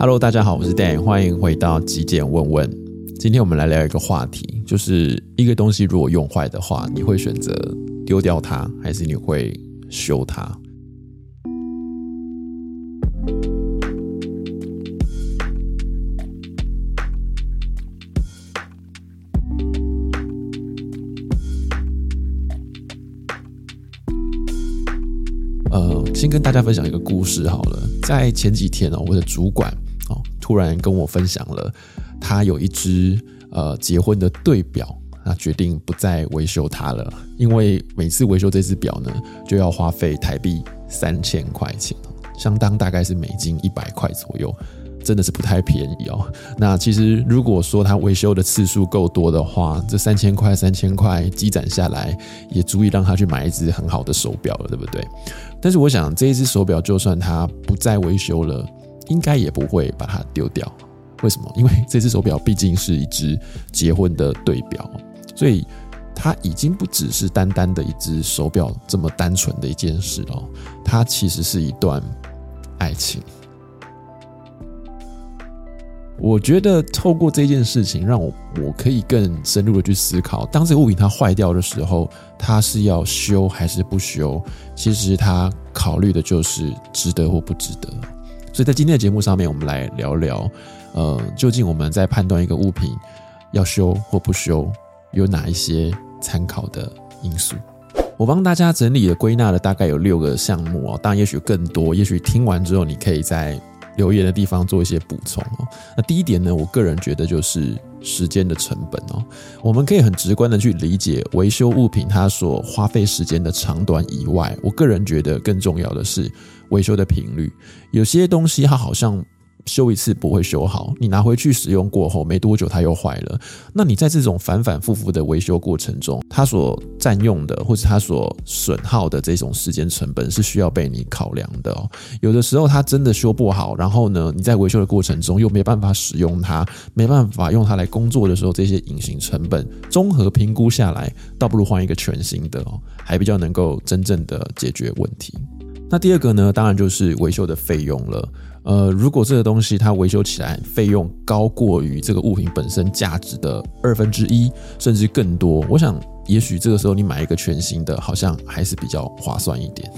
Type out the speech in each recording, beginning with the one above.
Hello，大家好，我是 Dan，欢迎回到极简问问。今天我们来聊一个话题，就是一个东西如果用坏的话，你会选择丢掉它，还是你会修它？呃，先跟大家分享一个故事好了。在前几天哦，我的主管突然跟我分享了，他有一只呃结婚的对表，那决定不再维修它了，因为每次维修这只表呢，就要花费台币三千块钱，相当大概是美金一百块左右。真的是不太便宜哦。那其实如果说他维修的次数够多的话，这三千块、三千块积攒下来，也足以让他去买一只很好的手表了，对不对？但是我想，这一只手表就算它不再维修了，应该也不会把它丢掉。为什么？因为这只手表毕竟是一只结婚的对表，所以它已经不只是单单的一只手表这么单纯的一件事哦，它其实是一段爱情。我觉得透过这件事情，让我我可以更深入的去思考，当这个物品它坏掉的时候，它是要修还是不修？其实它考虑的就是值得或不值得。所以在今天的节目上面，我们来聊聊，呃，究竟我们在判断一个物品要修或不修，有哪一些参考的因素？我帮大家整理了归纳了大概有六个项目哦，当然也许更多，也许听完之后你可以在。留言的地方做一些补充哦。那第一点呢，我个人觉得就是时间的成本哦。我们可以很直观的去理解维修物品它所花费时间的长短以外，我个人觉得更重要的是维修的频率。有些东西它好像。修一次不会修好，你拿回去使用过后没多久它又坏了。那你在这种反反复复的维修过程中，它所占用的或者它所损耗的这种时间成本是需要被你考量的哦。有的时候它真的修不好，然后呢，你在维修的过程中又没办法使用它，没办法用它来工作的时候，这些隐形成本综合评估下来，倒不如换一个全新的哦，还比较能够真正的解决问题。那第二个呢，当然就是维修的费用了。呃，如果这个东西它维修起来费用高过于这个物品本身价值的二分之一，甚至更多，我想也许这个时候你买一个全新的，好像还是比较划算一点。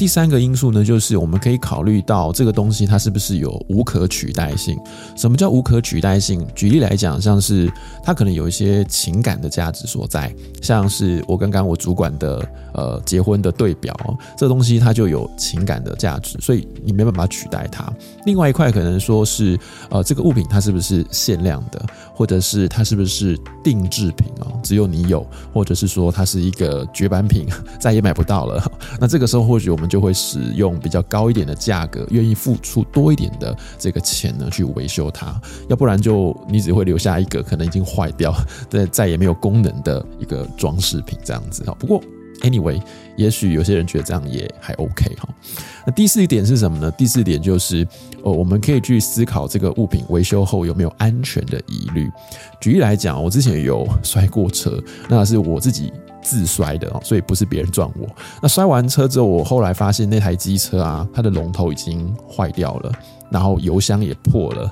第三个因素呢，就是我们可以考虑到这个东西它是不是有无可取代性。什么叫无可取代性？举例来讲，像是它可能有一些情感的价值所在，像是我刚刚我主管的呃结婚的对表，这东西它就有情感的价值，所以你没办法取代它。另外一块可能说是呃这个物品它是不是限量的，或者是它是不是定制品哦，只有你有，或者是说它是一个绝版品，再也买不到了。那这个时候或许我们。就会使用比较高一点的价格，愿意付出多一点的这个钱呢，去维修它。要不然就你只会留下一个可能已经坏掉、再再也没有功能的一个装饰品这样子哈。不过 anyway，也许有些人觉得这样也还 OK 哈。那第四点是什么呢？第四点就是哦，我们可以去思考这个物品维修后有没有安全的疑虑。举例来讲，我之前有摔过车，那是我自己。自摔的，所以不是别人撞我。那摔完车之后，我后来发现那台机车啊，它的龙头已经坏掉了，然后油箱也破了。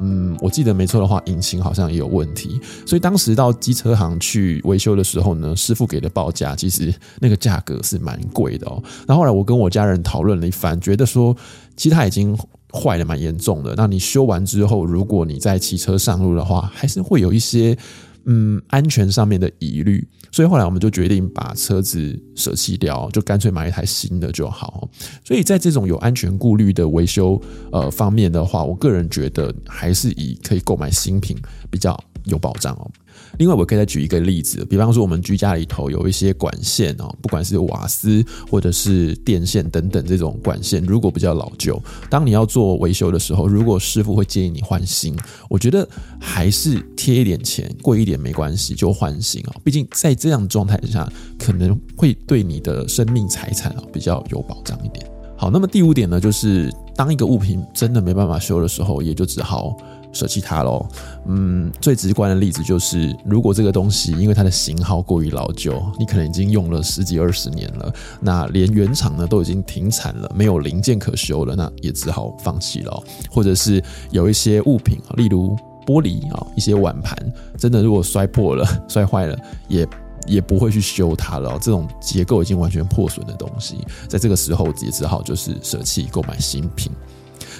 嗯，我记得没错的话，引擎好像也有问题。所以当时到机车行去维修的时候呢，师傅给的报价其实那个价格是蛮贵的哦。那后来我跟我家人讨论了一番，觉得说其实它已经坏的蛮严重的。那你修完之后，如果你在骑车上路的话，还是会有一些。嗯，安全上面的疑虑，所以后来我们就决定把车子舍弃掉，就干脆买一台新的就好。所以在这种有安全顾虑的维修呃方面的话，我个人觉得还是以可以购买新品比较有保障哦。另外，我可以再举一个例子，比方说我们居家里头有一些管线哦，不管是瓦斯或者是电线等等这种管线，如果比较老旧，当你要做维修的时候，如果师傅会建议你换新，我觉得还是贴一点钱，贵一点没关系，就换新哦。毕竟在这样状态下，可能会对你的生命财产啊比较有保障一点。好，那么第五点呢，就是当一个物品真的没办法修的时候，也就只好舍弃它喽。嗯，最直观的例子就是，如果这个东西因为它的型号过于老旧，你可能已经用了十几二十年了，那连原厂呢都已经停产了，没有零件可修了，那也只好放弃了。或者是有一些物品，例如玻璃啊，一些碗盘，真的如果摔破了、摔坏了，也也不会去修它了。这种结构已经完全破损的东西，在这个时候也只好就是舍弃购买新品。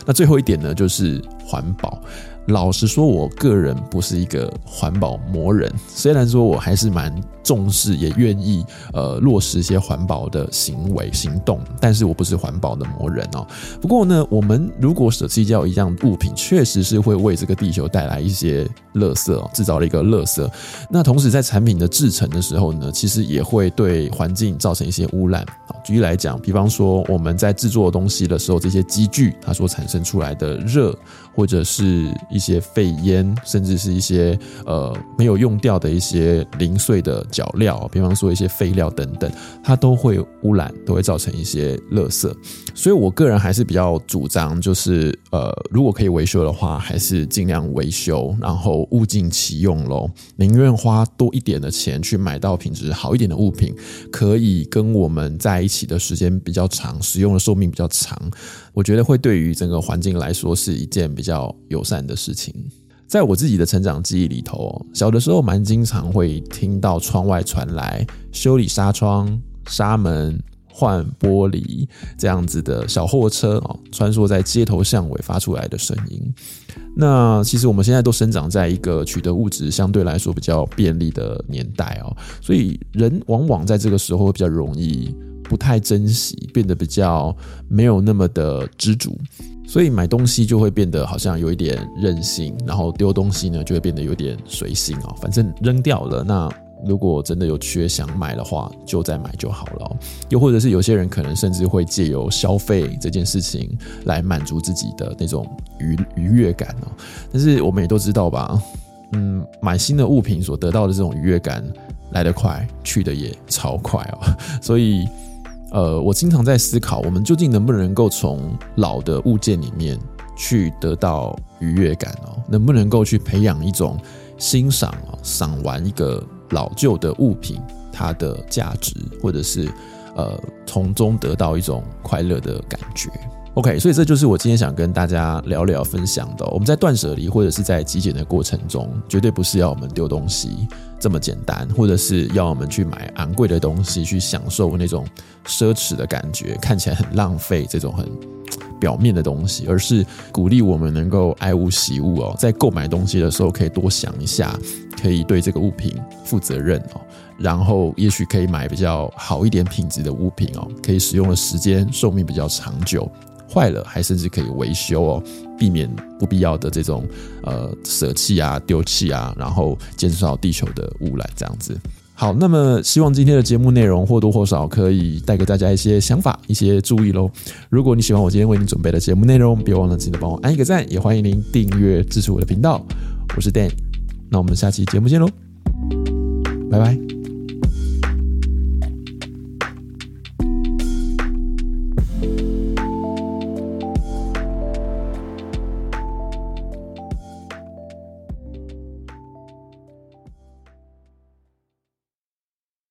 那最后一点呢，就是环保。老实说，我个人不是一个环保魔人，虽然说我还是蛮重视，也愿意呃落实一些环保的行为行动，但是我不是环保的魔人哦。不过呢，我们如果舍弃掉一样物品，确实是会为这个地球带来一些垃圾哦，制造了一个垃圾。那同时在产品的制成的时候呢，其实也会对环境造成一些污染啊。举例来讲，比方说我们在制作东西的时候，这些机具它所产生出来的热，或者是一些废烟，甚至是一些呃没有用掉的一些零碎的脚料，比方说一些废料等等，它都会污染，都会造成一些垃圾。所以我个人还是比较主张，就是呃，如果可以维修的话，还是尽量维修，然后物尽其用咯。宁愿花多一点的钱去买到品质好一点的物品，可以跟我们在一起的时间比较长，使用的寿命比较长。我觉得会对于整个环境来说是一件比较友善的事情。在我自己的成长记忆里头，小的时候蛮经常会听到窗外传来修理纱窗、纱门、换玻璃这样子的小货车哦，穿梭在街头巷尾发出来的声音。那其实我们现在都生长在一个取得物质相对来说比较便利的年代哦，所以人往往在这个时候会比较容易不太珍惜，变得比较没有那么的知足。所以买东西就会变得好像有一点任性，然后丢东西呢就会变得有点随性哦，反正扔掉了。那如果真的有缺想买的话，就再买就好了。又或者是有些人可能甚至会借由消费这件事情来满足自己的那种愉愉悦感哦。但是我们也都知道吧，嗯，买新的物品所得到的这种愉悦感来得快，去得也超快哦。所以。呃，我经常在思考，我们究竟能不能够从老的物件里面去得到愉悦感哦？能不能够去培养一种欣赏哦，赏玩一个老旧的物品它的价值，或者是呃从中得到一种快乐的感觉？OK，所以这就是我今天想跟大家聊聊分享的。我们在断舍离或者是在极简的过程中，绝对不是要我们丢东西。这么简单，或者是要我们去买昂贵的东西，去享受那种奢侈的感觉，看起来很浪费这种很表面的东西，而是鼓励我们能够爱物惜物哦，在购买东西的时候可以多想一下，可以对这个物品负责任哦，然后也许可以买比较好一点品质的物品哦，可以使用的时间寿命比较长久。坏了还甚至可以维修哦，避免不必要的这种呃舍弃啊、丢弃啊，然后减少地球的污染这样子。好，那么希望今天的节目内容或多或少可以带给大家一些想法、一些注意喽。如果你喜欢我今天为你准备的节目内容，别忘了记得帮我按一个赞，也欢迎您订阅支持我的频道。我是 Dan，那我们下期节目见喽，拜拜。